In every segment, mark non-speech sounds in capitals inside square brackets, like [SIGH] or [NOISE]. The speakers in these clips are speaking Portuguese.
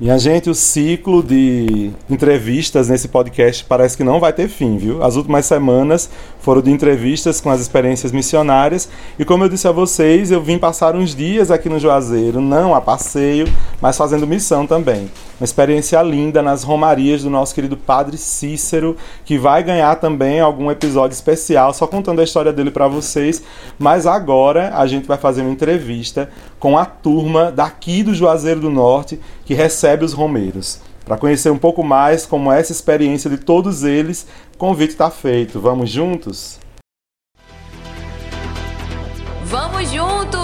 Minha gente, o ciclo de entrevistas nesse podcast parece que não vai ter fim, viu? As últimas semanas foram de entrevistas com as experiências missionárias e, como eu disse a vocês, eu vim passar uns dias aqui no Juazeiro, não a passeio, mas fazendo missão também. Uma experiência linda nas romarias do nosso querido Padre Cícero, que vai ganhar também algum episódio especial, só contando a história dele para vocês. Mas agora a gente vai fazer uma entrevista com a turma daqui do Juazeiro do Norte que recebe os romeiros. Para conhecer um pouco mais como é essa experiência de todos eles, o convite está feito. Vamos juntos? Vamos juntos!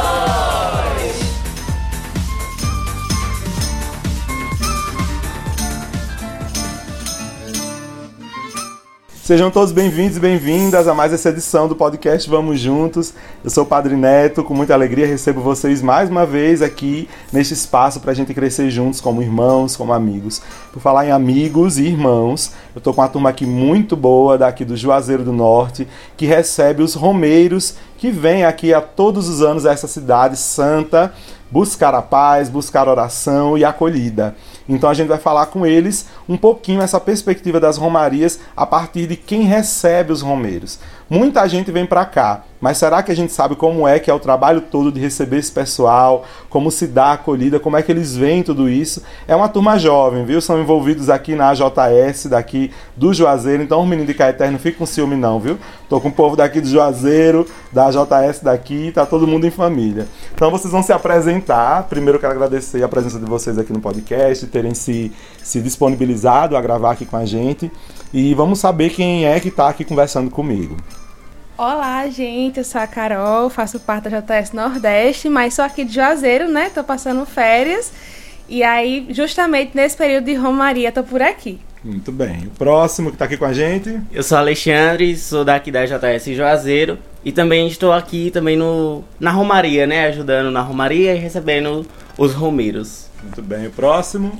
Sejam todos bem-vindos e bem-vindas a mais essa edição do podcast Vamos Juntos. Eu sou o Padre Neto, com muita alegria recebo vocês mais uma vez aqui neste espaço para a gente crescer juntos como irmãos, como amigos. Por falar em amigos e irmãos, eu estou com uma turma aqui muito boa daqui do Juazeiro do Norte, que recebe os romeiros que vêm aqui a todos os anos a essa cidade santa buscar a paz, buscar oração e acolhida. Então a gente vai falar com eles um pouquinho essa perspectiva das romarias a partir de quem recebe os romeiros. Muita gente vem para cá, mas será que a gente sabe como é que é o trabalho todo de receber esse pessoal, como se dá a acolhida, como é que eles veem tudo isso? É uma turma jovem, viu? São envolvidos aqui na AJS, daqui do Juazeiro, então os meninos de Caeté não ficam com ciúme não, viu? Tô com o povo daqui do Juazeiro, da AJS daqui, tá todo mundo em família. Então vocês vão se apresentar. Primeiro eu quero agradecer a presença de vocês aqui no podcast, terem se, se disponibilizado a gravar aqui com a gente. E vamos saber quem é que está aqui conversando comigo. Olá, gente, eu sou a Carol, faço parte da JS Nordeste, mas sou aqui de Juazeiro, né? Tô passando férias. E aí, justamente nesse período de Romaria, tô por aqui. Muito bem. O próximo que está aqui com a gente. Eu sou Alexandre, sou daqui da JS Juazeiro e também estou aqui também no na Romaria, né, ajudando na Romaria e recebendo os romeiros. Muito bem. O próximo.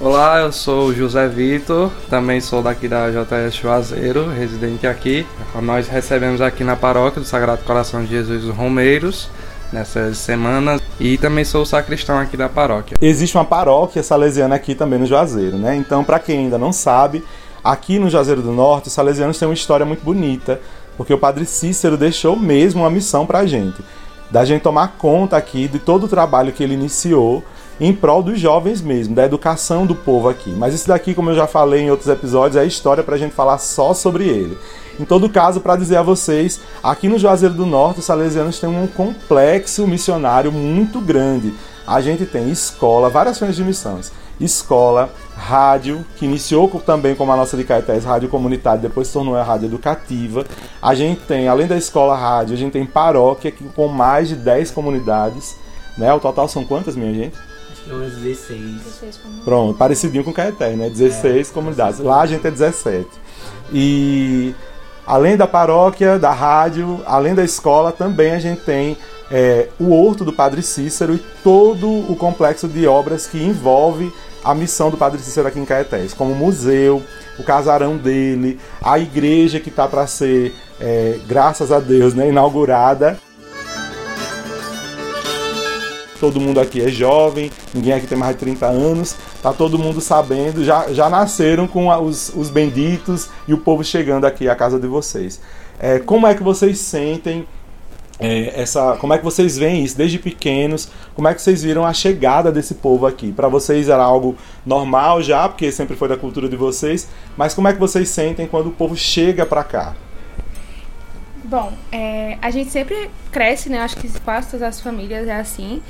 Olá, eu sou José Vitor, também sou daqui da JS Juazeiro, residente aqui. Nós recebemos aqui na paróquia do Sagrado Coração de Jesus os Romeiros nessas semanas e também sou sacristão aqui da paróquia. Existe uma paróquia salesiana aqui também no Juazeiro, né? Então, para quem ainda não sabe, aqui no Juazeiro do Norte, os salesianos têm uma história muito bonita, porque o Padre Cícero deixou mesmo uma missão para a gente, da gente tomar conta aqui de todo o trabalho que ele iniciou em prol dos jovens mesmo, da educação do povo aqui. Mas isso daqui, como eu já falei em outros episódios, é história para a gente falar só sobre ele. Em todo caso, para dizer a vocês, aqui no Juazeiro do Norte, os salesianos têm um complexo missionário muito grande. A gente tem escola, várias frentes de missões. Escola, rádio, que iniciou também como a nossa de Caetés, rádio comunitária, depois se tornou a rádio educativa. A gente tem, além da escola rádio, a gente tem paróquia com mais de 10 comunidades. Né? O total são quantas, minha gente? Umas 16. Pronto, parecidinho com Caeté, né? 16 comunidades. Lá a gente é 17. E além da paróquia, da rádio, além da escola, também a gente tem é, o Horto do Padre Cícero e todo o complexo de obras que envolve a missão do Padre Cícero aqui em Caetés, como o museu, o casarão dele, a igreja que está para ser, é, graças a Deus, né, inaugurada todo mundo aqui é jovem, ninguém aqui tem mais de 30 anos, tá todo mundo sabendo, já, já nasceram com a, os, os benditos e o povo chegando aqui à casa de vocês. É, como é que vocês sentem é, essa, como é que vocês veem isso desde pequenos? Como é que vocês viram a chegada desse povo aqui? Para vocês era algo normal já, porque sempre foi da cultura de vocês, mas como é que vocês sentem quando o povo chega para cá? Bom, é, a gente sempre cresce, né? Acho que quase todas as famílias é assim.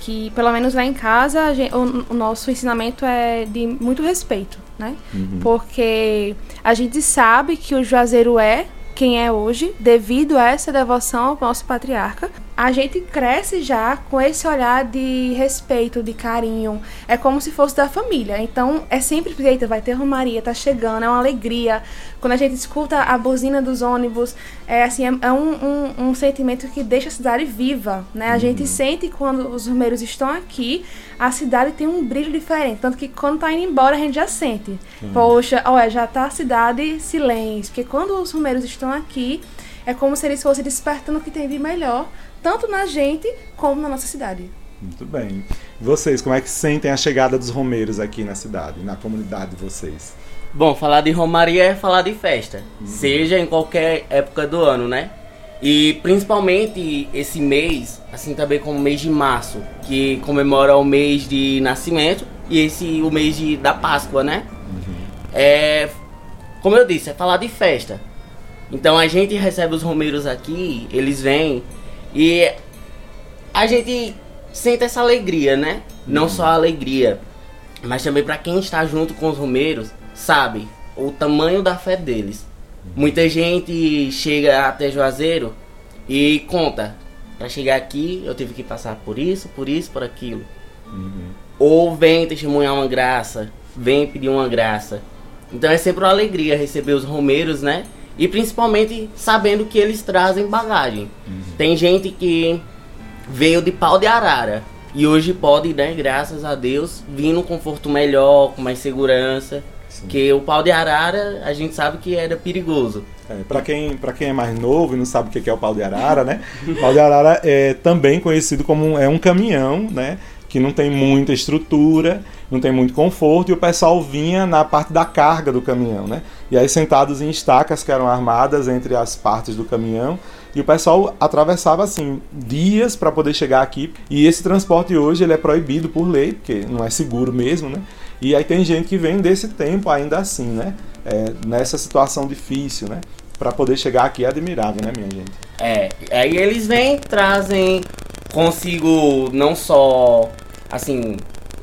Que, pelo menos lá em casa, gente- o, o nosso ensinamento é de muito respeito, né? Porque a gente sabe que o Juazeiro é quem é hoje, devido a essa devoção ao nosso patriarca. A gente cresce já com esse olhar de respeito, de carinho. É como se fosse da família. Então é sempre, eita, vai ter Romaria, tá chegando, é uma alegria. Quando a gente escuta a buzina dos ônibus, é assim, é, é um, um, um, sentimento que deixa a cidade viva, né? A uhum. gente sente quando os romeiros estão aqui, a cidade tem um brilho diferente. Tanto que quando tá indo embora, a gente já sente. Uhum. Poxa, olha, já tá a cidade silêncio. Porque quando os romeiros estão aqui, é como se eles fossem despertando o que tem de melhor, tanto na gente como na nossa cidade. Muito bem. Vocês, como é que sentem a chegada dos romeiros aqui na cidade, na comunidade de vocês? Bom, falar de romaria é falar de festa, uhum. seja em qualquer época do ano, né? E principalmente esse mês, assim também como o mês de março, que comemora o mês de nascimento, e esse o mês de, da Páscoa, né? Uhum. É, como eu disse, é falar de festa. Então a gente recebe os romeiros aqui, eles vêm e a gente sente essa alegria, né? Não uhum. só a alegria, mas também para quem está junto com os romeiros, sabe o tamanho da fé deles. Uhum. Muita gente chega até Juazeiro e conta, para chegar aqui eu tive que passar por isso, por isso, por aquilo. Uhum. Ou vem testemunhar uma graça, vem pedir uma graça. Então é sempre uma alegria receber os romeiros, né? E principalmente sabendo que eles trazem bagagem. Uhum. Tem gente que veio de pau de arara. E hoje pode, né, graças a Deus, vir num conforto melhor, com mais segurança. Sim. Que o pau de arara, a gente sabe que era perigoso. É, para quem, pra quem é mais novo e não sabe o que é o pau de arara, né? [LAUGHS] O pau de arara é também conhecido como um, é um caminhão, né? Que não tem muita estrutura, não tem muito conforto, e o pessoal vinha na parte da carga do caminhão, né? E aí sentados em estacas que eram armadas entre as partes do caminhão. E o pessoal atravessava assim dias para poder chegar aqui. E esse transporte hoje ele é proibido por lei, porque não é seguro mesmo, né? E aí tem gente que vem desse tempo ainda assim, né? É, nessa situação difícil, né? Para poder chegar aqui é admirável, né, minha gente? É, aí eles vêm, trazem consigo não só assim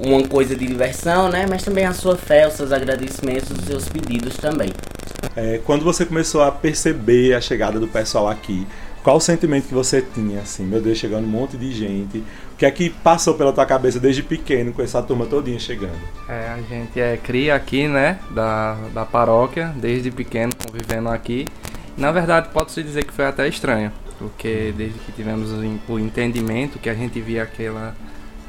uma coisa de diversão, né? Mas também a sua fé, os seus agradecimentos, os seus pedidos também. É, quando você começou a perceber a chegada do pessoal aqui, qual o sentimento que você tinha, assim, meu Deus, chegando um monte de gente? O que é que passou pela tua cabeça desde pequeno com essa turma todinha chegando? É, a gente é cria aqui, né, da, da paróquia, desde pequeno convivendo aqui. Na verdade, pode-se dizer que foi até estranho, porque desde que tivemos o entendimento que a gente via aquela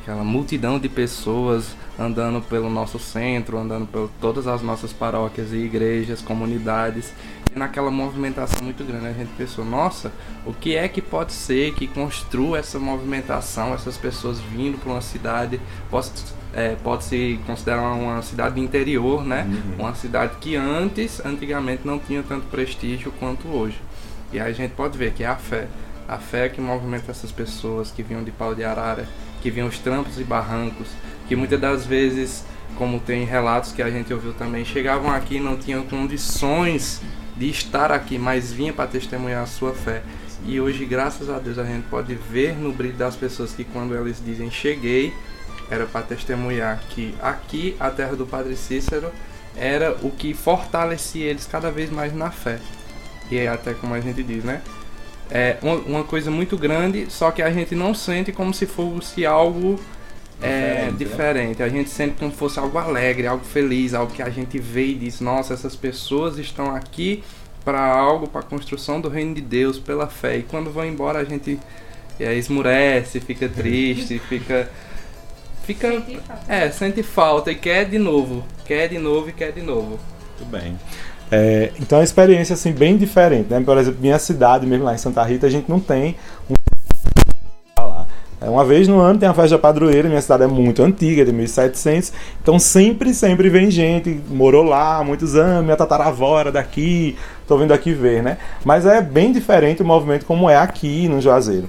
aquela multidão de pessoas andando pelo nosso centro, andando por todas as nossas paróquias e igrejas, comunidades, e naquela movimentação muito grande. A gente pensou, nossa, o que é que pode ser que construa essa movimentação, essas pessoas vindo para uma cidade, pode, é, pode se considerar uma cidade interior, né? Uhum. Uma cidade que antes, antigamente, não tinha tanto prestígio quanto hoje. E aí a gente pode ver que é a fé. A fé que movimenta essas pessoas que vinham de pau de arara, que vinham os trampos e barrancos, que muitas das vezes, como tem relatos que a gente ouviu também, chegavam aqui não tinham condições de estar aqui, mas vinha para testemunhar a sua fé. E hoje, graças a Deus, a gente pode ver no brilho das pessoas que quando elas dizem cheguei, era para testemunhar que aqui, a terra do Padre Cícero, era o que fortalecia eles cada vez mais na fé. E é até como a gente diz, né? é uma, uma, coisa muito grande, só que a gente não sente como se fosse algo é, diferente, diferente. A gente sente como se fosse algo alegre, algo feliz, algo que a gente vê e diz: nossa, essas pessoas estão aqui para algo, para a construção do reino de Deus, pela fé. E quando vão embora, a gente é, esmurece, fica triste, [LAUGHS] fica. Fica. Sente é, sente falta e quer de novo. Quer de novo e quer de novo. Muito bem. É, então é uma experiência assim bem diferente, né? Por exemplo, minha cidade mesmo lá em Santa Rita, a gente não tem um. É, uma vez no ano tem a festa padroeira, minha cidade é muito antiga, de 1700, então sempre, sempre vem gente, morou lá há muitos anos, minha tataravó era daqui, tô vindo aqui ver, né? Mas é bem diferente o movimento como é aqui no Juazeiro.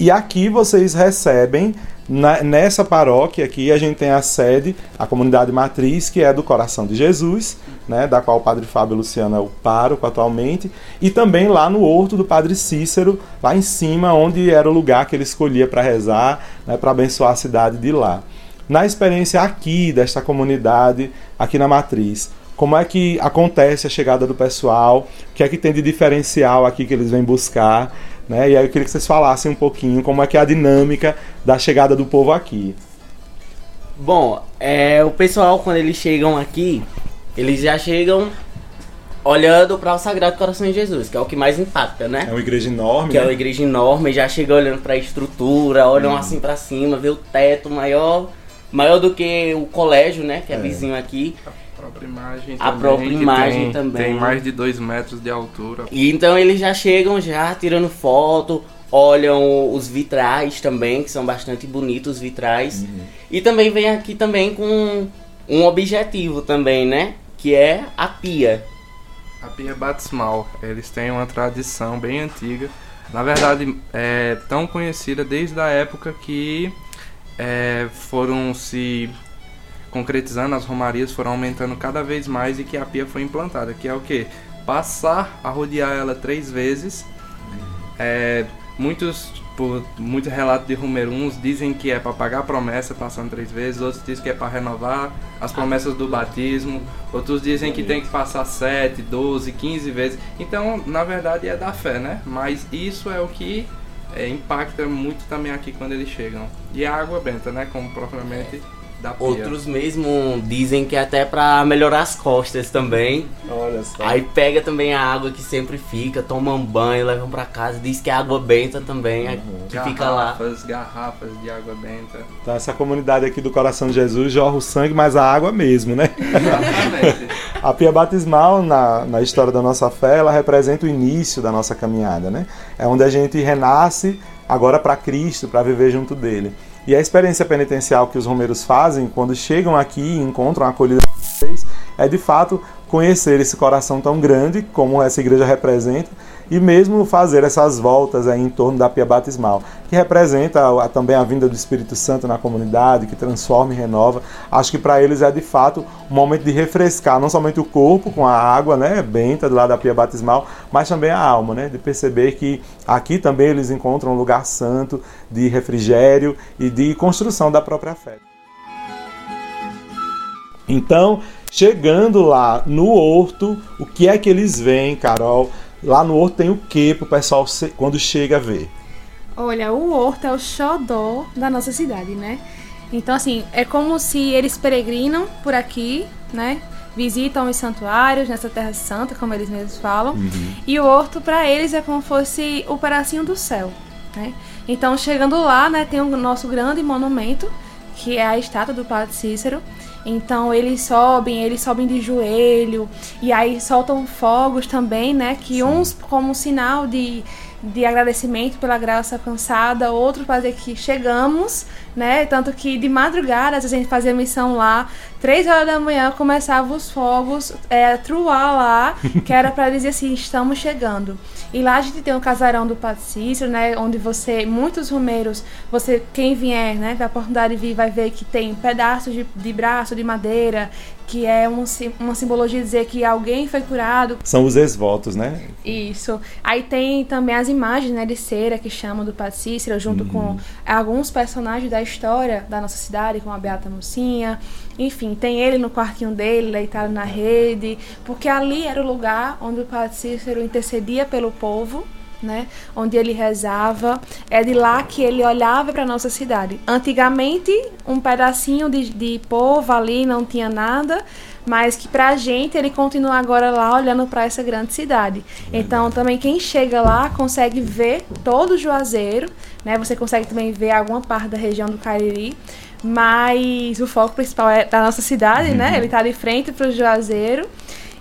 E aqui vocês recebem na, nessa paróquia aqui a gente tem a sede, a comunidade matriz, que é do Coração de Jesus, né, da qual o Padre Fábio Luciano é o pároco atualmente, e também lá no Horto do Padre Cícero, lá em cima, onde era o lugar que ele escolhia para rezar, né, para abençoar a cidade de lá. Na experiência aqui desta comunidade, aqui na matriz, como é que acontece a chegada do pessoal, o que é que tem de diferencial aqui que eles vêm buscar, Né? E aí eu queria que vocês falassem um pouquinho como é que é a dinâmica da chegada do povo aqui. Bom, é, o pessoal quando eles chegam aqui, eles já chegam olhando para o Sagrado Coração de Jesus, que é o que mais impacta, né? É uma igreja enorme. Que é né? uma igreja enorme, já chega olhando para a estrutura, olham Uhum. assim para cima, vê o teto maior, maior do que o colégio, né? Que é, É. vizinho aqui. A própria imagem A também, própria imagem tem, também. Tem mais de 2 metros de altura. E então eles já chegam já tirando foto, olham os vitrais também, que são bastante bonitos os vitrais. E também vem aqui também com um objetivo também, né? Que é a pia. A pia batismal, eles têm uma tradição bem antiga. Na verdade, é tão conhecida desde a época que é, foram se concretizando, as romarias foram aumentando cada vez mais e que a pia foi implantada. Que é o que? Passar a rodear ela três vezes. É, muitos, por muito relato de Romeruns dizem que é para pagar a promessa passando três vezes, outros dizem que é para renovar as promessas do batismo, outros dizem que tem que passar sete, 12, 15 vezes. Então, na verdade, é da fé, né? Mas isso é o que é, impacta muito também aqui quando eles chegam. E a água benta, né? Como propriamente. Outros mesmo dizem que é até pra melhorar as costas também. Olha só. Aí pega também a água que sempre fica, tomam banho, levam pra casa, diz que é água benta também, é que fica lá. Garrafas, garrafas de água benta. Então essa comunidade aqui do Coração de Jesus jorra o sangue, mas a água mesmo, né? Exatamente. [LAUGHS] A pia batismal, na, na história da nossa fé, ela representa o início da nossa caminhada, né? É onde a gente renasce agora para Cristo, para viver junto dele. E a experiência penitencial que os romeiros fazem quando chegam aqui e encontram a acolhida de vocês é de fato conhecer esse coração tão grande como essa igreja representa e mesmo fazer essas voltas aí em torno da pia batismal, que representa a- também a vinda do Espírito Santo na comunidade, que transforma e renova. Acho que para eles é de fato um momento de refrescar não somente o corpo com a água, né, benta do lado da pia batismal, mas também a alma, né, de perceber que aqui também eles encontram um lugar santo de refrigério e de construção da própria fé. Então, chegando lá no horto, o que é que eles veem, Carol? Lá no horto tem o que pro pessoal quando chega a ver? Olha, o horto é o xodó da nossa cidade, né? Então, assim, é como se eles peregrinam por aqui, né? Visitam os santuários nessa terra santa, como eles mesmos falam. E o horto, para eles, é como fosse o pedacinho do céu, né? Então, chegando lá, né, tem o nosso grande monumento, que é a estátua do Padre Cícero. Então eles sobem, eles sobem de joelho. E aí soltam fogos também, né? Que uns como sinal de, de agradecimento pela graça alcançada, outros para dizer que chegamos, né? Tanto que de madrugada, a gente fazia missão lá, três horas da manhã começava os fogos, é, truar lá, [LAUGHS] que era para dizer assim, estamos chegando. E lá a gente tem o casarão do Padre Cícero, né? Onde você, muitos romeiros, você, quem vier, né, da oportunidade de vir, vai ver que tem pedaços de, de braço de madeira, que é um, uma simbologia de dizer que alguém foi curado. São os ex-votos, né? Isso. Aí tem também as imagens, né, de cera que chamam do Padre Cícero, junto com alguns personagens da história da nossa cidade, como a Beata Mocinha. Enfim, tem ele no quartinho dele, deitado na rede, porque ali era o lugar onde o Padre Cícero intercedia pelo povo, né? Onde ele rezava. É de lá que ele olhava para nossa cidade. Antigamente, um pedacinho de, de povo ali não tinha nada, mas que pra gente ele continua agora lá olhando para essa grande cidade. Então, também quem chega lá consegue ver todo o Juazeiro, né? Você consegue também ver alguma parte da região do Cariri. Mas o foco principal é da nossa cidade, né? Ele tá de frente para o Juazeiro.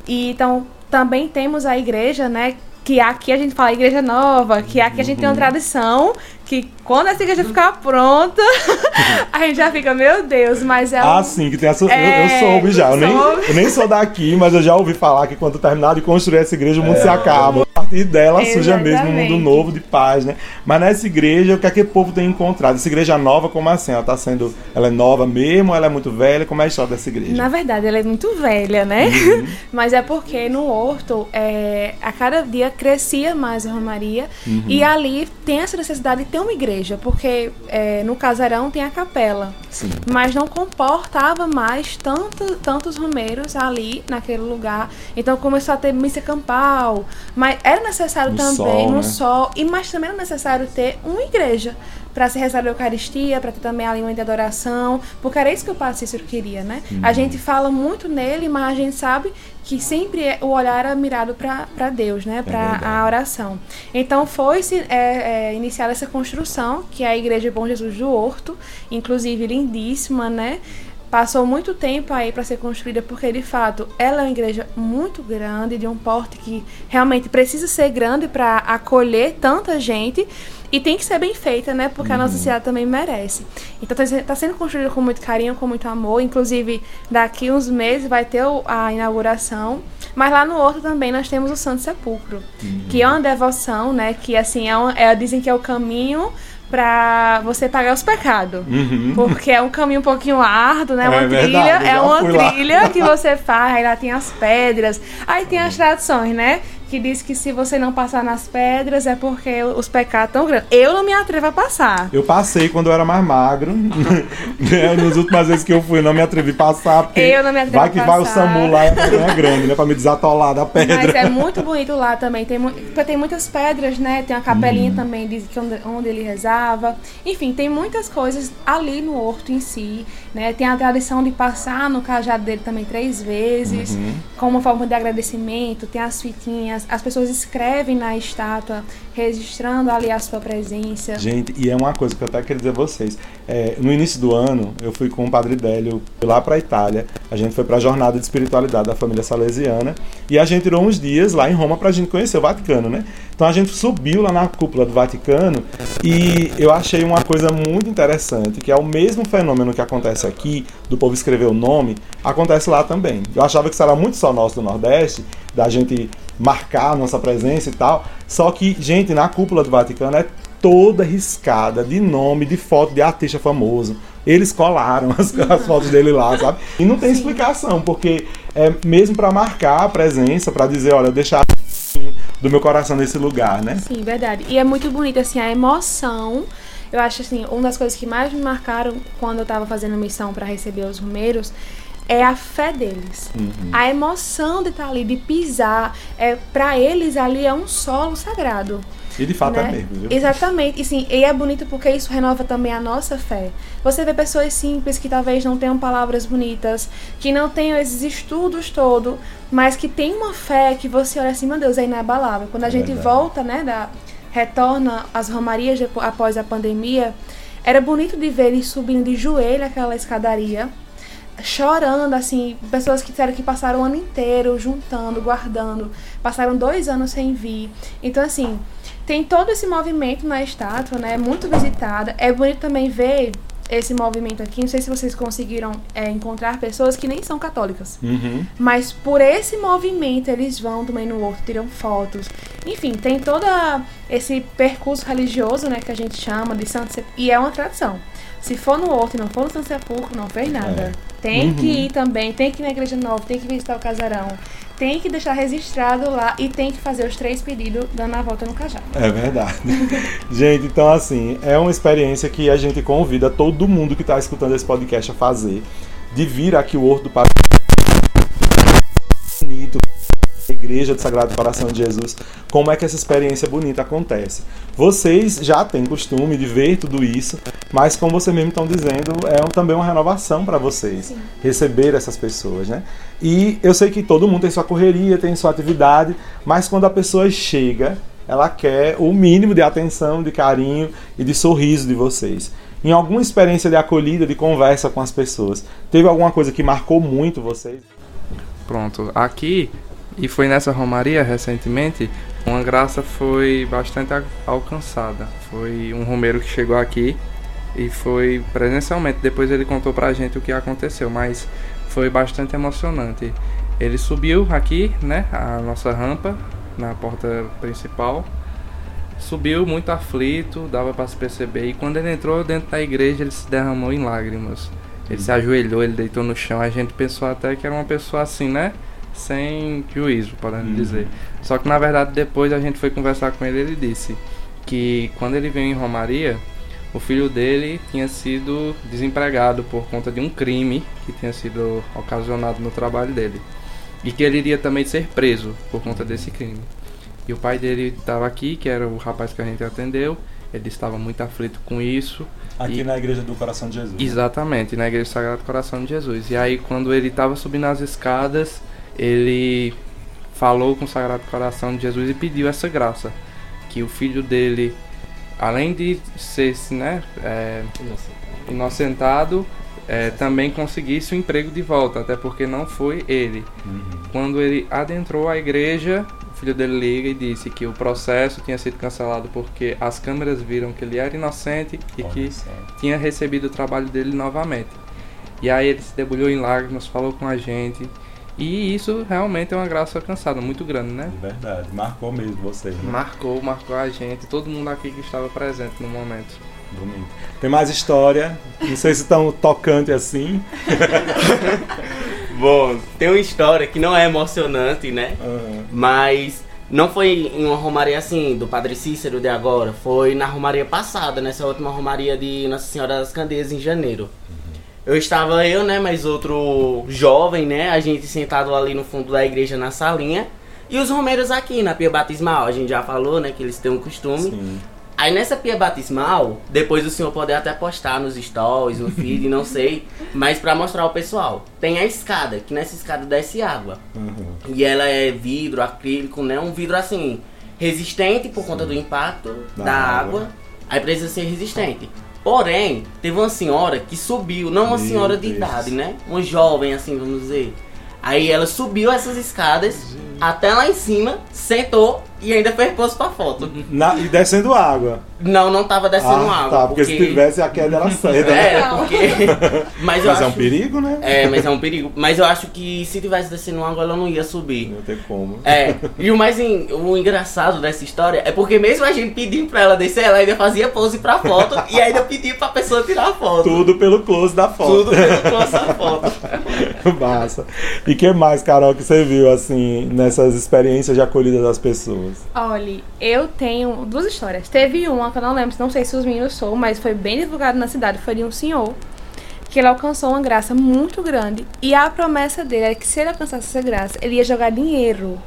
E então também temos a igreja, né? Que aqui a gente fala igreja nova, que aqui a gente tem uma tradição que quando essa igreja ficar pronta, [LAUGHS] a gente já fica, meu Deus, mas é Ah, um- sim, que tem essa. eu- Eu, É, soube já. Eu nem, eu nem sou daqui, mas eu já ouvi falar que quando terminar de construir essa igreja, o mundo se acaba. Partir dela surge mesmo um Exatamente. mundo novo de paz, né? Mas nessa igreja, o que é que o povo tem encontrado? Essa igreja nova, como assim? Ela tá sendo. Ela é nova mesmo? Ela é muito velha? Como é a história dessa igreja? Na verdade, ela é muito velha, né? Uhum. [LAUGHS] Mas é porque no Horto, é, a cada dia crescia mais a Romaria. Uhum. E ali tem essa necessidade de ter uma igreja, porque é, no casarão tem a capela. Sim. Mas não comportava mais tanto, tantos romeiros ali naquele lugar. Então começou a ter missa campal. Mas é era necessário No também sol, no né? sol, e mas também era necessário ter uma igreja para se rezar a Eucaristia, para ter também a língua de adoração, porque era isso que o Padre Cícero queria, né? Uhum. A gente fala muito nele, mas a gente sabe que sempre é- o olhar era mirado para Deus, né? Para É a oração. Então foi-se é, é, iniciada essa construção, que é a Igreja Bom Jesus do Horto, inclusive lindíssima, né? Passou muito tempo aí para ser construída, porque de fato ela é uma igreja muito grande, de um porte que realmente precisa ser grande para acolher tanta gente e tem que ser bem feita, né? Porque a nossa cidade também merece. Então está sendo construída com muito carinho, com muito amor. Inclusive, daqui uns meses vai ter a inauguração. Mas lá no Horto também nós temos o Santo Sepulcro, que é uma devoção, né? Que assim, é, uma- é dizem que é o caminho para você pagar os pecados. Porque é um caminho um pouquinho árduo, né? É Uma verdade, trilha, é uma lá. trilha que [LAUGHS] você faz, aí lá tem as pedras, aí tem as tradições, né? Que diz que se você não passar nas pedras é porque os pecados estão grandes. Eu não me atrevo a passar. Eu passei quando eu era mais magro. né? [LAUGHS] Nas últimas vezes que eu fui, eu não me atrevi a passar. Porque Eu não me atrevo Vai que vai o. SAMU lá é grande, né? Pra me desatolar da pedra. Mas é muito bonito lá também. Tem, tem muitas pedras, né? Tem uma capelinha também, diz que onde, onde ele rezava. Enfim, tem muitas coisas ali no horto em si. Né? Tem a tradição de passar no cajado dele também três vezes, como forma de agradecimento. Tem as fitinhas. As pessoas escrevem na estátua, registrando ali a sua presença. Gente, e é uma coisa que eu até queria dizer a vocês. É, no início do ano, eu fui com o Padre Délio lá pra Itália. A gente foi pra jornada de espiritualidade da família salesiana. E a gente tirou uns dias lá em Roma pra gente conhecer o Vaticano, né? Então a gente subiu lá na cúpula do Vaticano e eu achei uma coisa muito interessante, que é o mesmo fenômeno que acontece aqui, do povo escrever o nome, acontece lá também. Eu achava que isso era muito só nosso do Nordeste, da gente marcar a nossa presença e tal. Só que, gente, na cúpula do Vaticano é toda riscada de nome, de foto de artista famoso. Eles colaram [LAUGHS] as, as fotos dele lá, sabe? E não tem explicação, porque é mesmo para marcar a presença, para dizer, olha, deixar do meu coração nesse lugar, né? Sim, verdade. E é muito bonito, assim, a emoção. Eu acho, assim, uma das coisas que mais me marcaram quando eu tava fazendo missão para receber os romeiros é a fé deles. A emoção de estar ali, de pisar. É, para eles, ali é um solo sagrado. E de fato é né? mesmo, viu? Exatamente. E, sim, e é bonito porque isso renova também a nossa fé. Você vê pessoas simples que talvez não tenham palavras bonitas, que não tenham esses estudos todos, mas que tem uma fé que você olha assim, meu Deus, é inabalável. Quando a gente verdade. volta, né, da, retorna às romarias após a pandemia, era bonito de ver eles subindo de joelho aquela escadaria, chorando, assim, pessoas que disseram que passaram o ano inteiro juntando, guardando, passaram dois anos sem vir. Então, assim, tem todo esse movimento na estátua, né? Muito visitada. É bonito também ver esse movimento aqui. Não sei se vocês conseguiram é, encontrar pessoas que nem são católicas. Uhum. Mas por esse movimento eles vão também no outro, tiram fotos. Enfim, tem todo esse percurso religioso, né, que a gente chama de Santo Sepulcro. E é uma tradição. Se for no outro e não for no Santo Sepulcro, não fez nada. É. Tem Uhum. que ir também, tem que ir na Igreja Nova, tem que visitar o casarão. Tem que deixar registrado lá e tem que fazer os três pedidos dando a volta no cajado. É verdade. [LAUGHS] gente, então assim, é uma experiência que a gente convida todo mundo que está escutando esse podcast a fazer. De vir aqui o Horto do Padre Igreja do Sagrado Coração de Jesus, como é que essa experiência bonita acontece. Vocês já têm costume de ver tudo isso, mas como vocês mesmo estão dizendo, é um- também uma renovação para vocês receber essas pessoas, né? E eu sei que todo mundo tem sua correria, tem sua atividade, mas quando a pessoa chega, ela quer o mínimo de atenção, de carinho e de sorriso de vocês. Em alguma experiência de acolhida, de conversa com as pessoas, teve alguma coisa que marcou muito vocês? Pronto, aqui, e foi nessa romaria recentemente, uma graça foi bastante alcançada. Foi um romeiro que chegou aqui e foi presencialmente. Depois ele contou pra gente o que aconteceu, mas foi bastante emocionante. Ele subiu aqui, né, a nossa rampa, na porta principal. Subiu muito aflito, dava para se perceber. E quando ele entrou dentro da igreja, ele se derramou em lágrimas. Ele se ajoelhou, ele deitou no chão. A gente pensou até que era uma pessoa assim, né? Sem juízo, podemos Uhum. dizer. Só que na verdade, depois a gente foi conversar com ele. Ele disse que quando ele veio em Romaria, o filho dele tinha sido desempregado por conta de um crime que tinha sido ocasionado no trabalho dele. E que ele iria também ser preso por conta desse crime. E o pai dele estava aqui, que era o rapaz que a gente atendeu. Ele estava muito aflito com isso. Aqui E- na Igreja do Coração de Jesus. né? Exatamente, na Igreja Sagrado Coração de Jesus. E aí, quando ele estava subindo as escadas, ele falou com o Sagrado Coração de Jesus e pediu essa graça. Que o filho dele, além de ser né, é, inocentado, é, também conseguisse o emprego de volta, até porque não foi ele. Uhum. Quando ele adentrou a igreja, o filho dele liga e disse que o processo tinha sido cancelado porque as câmeras viram que ele era inocente e Olha que só. tinha recebido o trabalho dele novamente. E aí ele se debulhou em lágrimas, falou com a gente. E isso realmente é uma graça alcançada, muito grande, né? De verdade. Marcou mesmo vocês, né? Marcou, marcou a gente, todo mundo aqui que estava presente no momento. Bonito. Tem mais história. Não sei se tão tocante assim. [LAUGHS] Bom, tem uma história que não é emocionante, né? Aham. Mas não foi em uma romaria assim, do Padre Cícero de agora. Foi na romaria passada, nessa última romaria de Nossa Senhora das Candeias, em janeiro. Eu estava eu, né, mais outro jovem, né, a gente sentado ali no fundo da igreja na salinha. E os romeiros aqui na pia batismal, a gente já falou, né, que eles têm um costume. Sim. Aí nessa pia batismal, depois o senhor pode até postar nos stories, no feed, não [LAUGHS] sei, mas pra mostrar ao pessoal. Tem a escada, que nessa escada desce água. Uhum. E ela é vidro, acrílico, né? Um vidro assim, resistente por conta do impacto Da da, água. água. Aí precisa ser resistente. Porém, teve uma senhora que subiu, não uma Meu senhora de Deus. idade, né? Uma jovem, assim, vamos dizer. Aí ela subiu essas escadas até lá em cima, sentou e ainda fez pose pra foto. Na- e descendo água. Não, não tava descendo ah, água. tá, porque, se tivesse a queda era [LAUGHS] cedo. né? É, porque. [LAUGHS] Mas, Mas é um perigo, né? É, mas é um perigo. Mas eu acho que se tivesse descendo água, ela não ia subir. Não tem como. É, e o mais en- o engraçado dessa história é porque mesmo a gente pedindo pra ela descer, ela ainda fazia pose pra foto e ainda pedia pra pessoa tirar a foto. Tudo pelo close da foto. Tudo pelo close da [LAUGHS] foto. Massa. E que mais, Carol, que você viu, assim, nessas experiências de acolhida das pessoas? Olha, eu tenho duas histórias. Teve uma que eu não lembro, não sei se os meninos são, mas foi bem divulgado na cidade. Foi de um senhor que ele alcançou uma graça muito grande. E a promessa dele era que se ele alcançasse essa graça, ele ia jogar dinheiro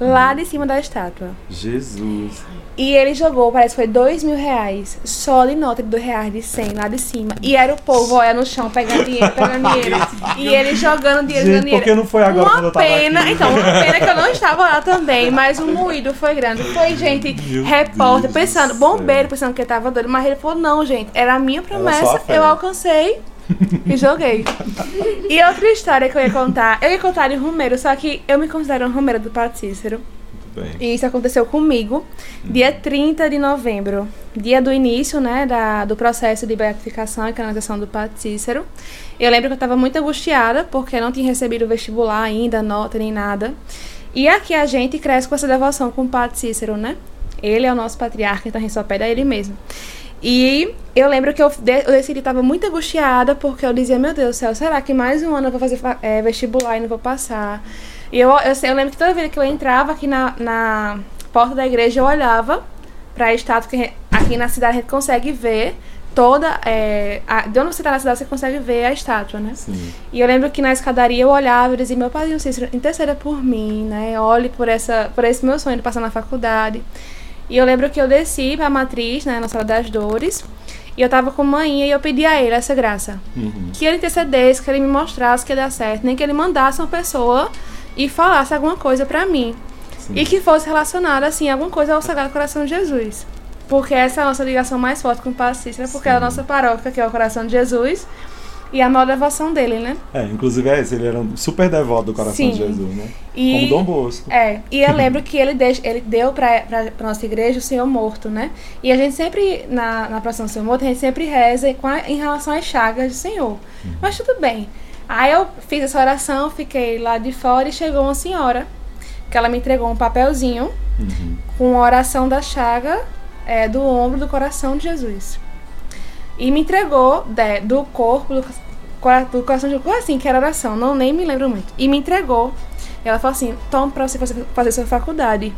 lá de cima da estátua. Jesus. E ele jogou, parece que foi dois mil reais, só de nota de dois reais de 100 lá de cima. E era o povo olhando no chão, pegando dinheiro, pegando dinheiro. [LAUGHS] e ele jogando dinheiro, Gente, jogando dinheiro. por que não foi agora quando Uma eu tava pena, aqui? então, uma pena que eu não estava lá também, mas o moído foi grande. Foi gente, Meu repórter, Deus pensando, do bombeiro céu. pensando que ele tava doido, mas ele falou, não, gente, era a minha promessa, eu alcancei. [LAUGHS] E joguei. E outra história que eu ia contar, eu ia contar de Romeiro, só que eu me considero um Romeiro do Padre Cícero. Bem. E isso aconteceu comigo dia 30 de novembro, dia do início, né, da, do processo de beatificação e canonização do Padre Cícero. Eu lembro que eu estava muito angustiada, porque não tinha recebido o vestibular ainda, nota nem nada. E aqui a gente cresce com essa devoção com o Padre Cícero, né? Ele é o nosso patriarca, então a gente só pede a ele mesmo. E eu lembro que eu, de, eu decidi, estava muito angustiada, porque eu dizia, meu Deus do céu, será que mais um ano eu vou fazer fa- eh, vestibular e não vou passar? E eu, eu, sei- eu lembro que toda vez que eu entrava aqui na, na porta da igreja, eu olhava para a estátua, que aqui na cidade a gente consegue ver toda. É, a, de onde você está na cidade, você consegue ver a estátua, né? Sim. E eu lembro que na escadaria eu olhava e dizia, meu padrinho Cícero, interceda por mim, né? Olhe por, essa, por esse meu sonho de passar na faculdade. E eu lembro que eu desci pra matriz, né, na sala das dores, e eu tava com a mãe e eu pedi a ele essa graça. Uhum. Que ele intercedesse, que ele me mostrasse que ia dar certo, nem que ele mandasse uma pessoa e falasse alguma coisa pra mim. Sim. E que fosse relacionada, assim, alguma coisa ao Sagrado Coração de Jesus. Porque essa é a nossa ligação mais forte com o Padre Cícero, porque é a nossa paróquia, que é o Coração de Jesus, e a maior devoção dele, né? É, inclusive é esse, ele era um super devoto do coração Sim. de Jesus, né? E, Como Dom Bosco. É, e eu [LAUGHS] lembro que ele, deix, ele deu pra nossa igreja o Senhor Morto, né? E a gente sempre, na, na procissão do Senhor Morto, a gente sempre reza a- em relação às chagas do Senhor. Mas tudo bem. Aí eu fiz essa oração, fiquei lá de fora e chegou uma senhora, que ela me entregou um papelzinho Uhum. com a oração da chaga é, do ombro do coração de Jesus. E me entregou de- do corpo, do, do coração de assim, que era oração, não nem me lembro muito. E me entregou. E ela falou assim: toma pra você fazer, fazer sua faculdade.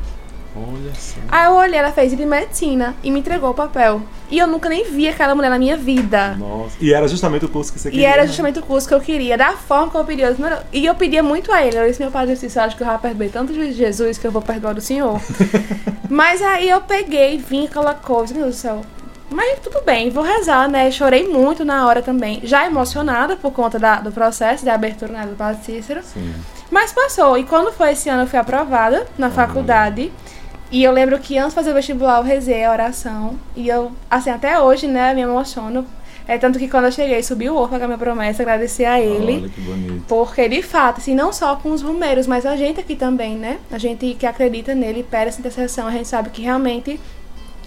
Olha só. Aí eu olhei, ela fez de medicina e me entregou o papel. E eu nunca nem vi aquela mulher na minha vida. Nossa. E era justamente o curso que você E queria. era né? justamente o curso que eu queria, da forma que eu pedia. Eu disse, "Não, E eu pedia muito a ele. Eu disse, meu padre, eu disse, eu acho que eu já perdoei tanto de Jesus que eu vou perdoar do Senhor. [LAUGHS] Mas aí eu peguei, vim aquela coisa, meu Deus do céu. Mas tudo bem, vou rezar, né? Chorei muito na hora também. Já emocionada por conta da- do processo de abertura né, do Padre Cícero. Sim. Mas passou. E quando foi esse ano, eu fui aprovada na faculdade. E eu lembro que antes de fazer o vestibular, eu rezei a oração. E eu, assim, até hoje, né, me emociono. É tanto que quando eu cheguei, subi o ovo pagar minha promessa, agradecer a ele. Olha que bonito. Porque, de fato, assim, não só com os rumeiros, mas a gente aqui também, né? A gente que acredita nele, pede essa intercessão, a gente sabe que realmente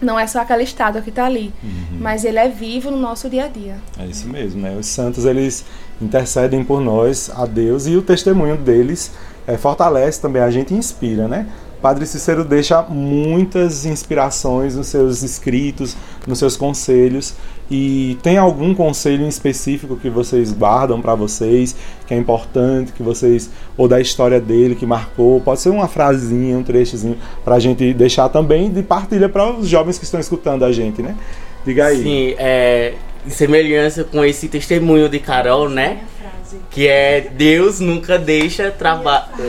não é só aquela estátua que tá ali. Mas ele é vivo no nosso dia a dia. É isso mesmo, né? Os santos eles intercedem por nós a Deus e o testemunho deles eh, fortalece também a gente inspira, né? Padre Cícero deixa muitas inspirações nos seus escritos, nos seus conselhos. E tem algum conselho em específico que vocês guardam para vocês, que é importante, que vocês ou da história dele que marcou? Pode ser uma frasinha, um trechozinho para a gente deixar também de partilha para os jovens que estão escutando a gente, né? Diga aí. Sim, é, em semelhança com esse testemunho de Carol, né? Que é Deus nunca deixa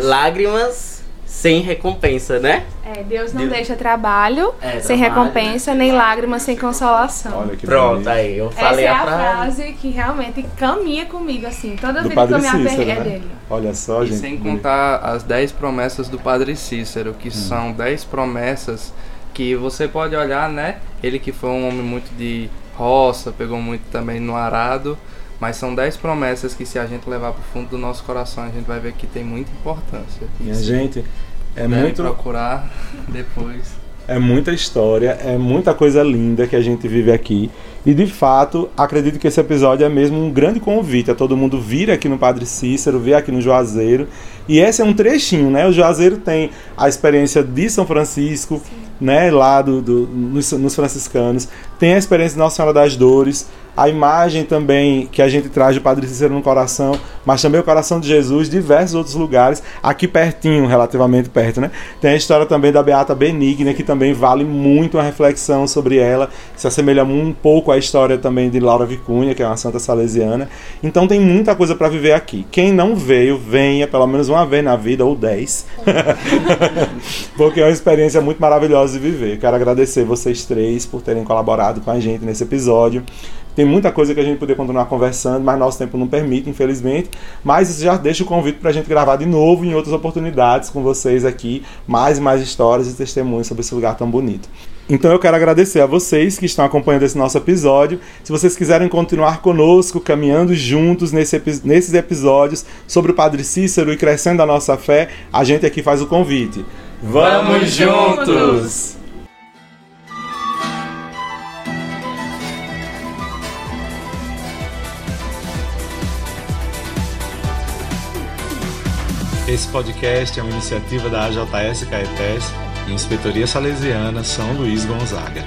lágrimas sem recompensa, né? É, Deus não Deus- deixa trabalho É, sem trabalho. recompensa, nem lágrimas sem consolação. Olha que Pronto, bonito. aí eu Essa falei é a frase. que realmente caminha comigo, assim. Toda Do vida que eu me Cícero, aperrei é né? dele. Olha só, E gente. sem contar as 10 promessas do Padre Cícero, que são 10 promessas que você pode olhar, né? Ele que foi um homem muito de roça, pegou muito também no arado, mas são 10 promessas que se a gente levar pro fundo do nosso coração, a gente vai ver que tem muita importância. Minha E se gente, é muito, procurar [LAUGHS] depois. é muita história, é muita coisa linda que a gente vive aqui. E de fato, acredito que esse episódio é mesmo um grande convite a todo mundo vir aqui no Padre Cícero, vir aqui no Juazeiro. E esse é um trechinho, né? O Juazeiro tem a experiência de São Francisco, né? Lá do, do- nos, nos franciscanos. Tem a experiência de Nossa Senhora das Dores. A imagem também que a gente traz do Padre Cícero no coração, mas também o coração de Jesus, diversos outros lugares, aqui pertinho, relativamente perto, né? Tem a história também da Beata Benigna, que também vale muito uma reflexão sobre ela, se assemelha um pouco à história também de Laura Vicunha, que é uma santa salesiana. Então tem muita coisa para viver aqui. Quem não veio, venha pelo menos uma vez na vida, ou dez. [LAUGHS] Porque é uma experiência muito maravilhosa de viver. Quero agradecer vocês três por terem colaborado com a gente nesse episódio. Tem muita coisa que a gente poder continuar conversando, mas nosso tempo não permite, infelizmente. Mas isso já deixa o convite para a gente gravar de novo em outras oportunidades com vocês aqui, mais e mais histórias e testemunhos sobre esse lugar tão bonito. Então eu quero agradecer a vocês que estão acompanhando esse nosso episódio. Se vocês quiserem continuar conosco, caminhando juntos nesse nesses episódios sobre o Padre Cícero e crescendo a nossa fé, a gente aqui faz o convite. Vamos juntos! Esse podcast é uma iniciativa da AJS Caetés e Inspetoria Salesiana São Luís Gonzaga.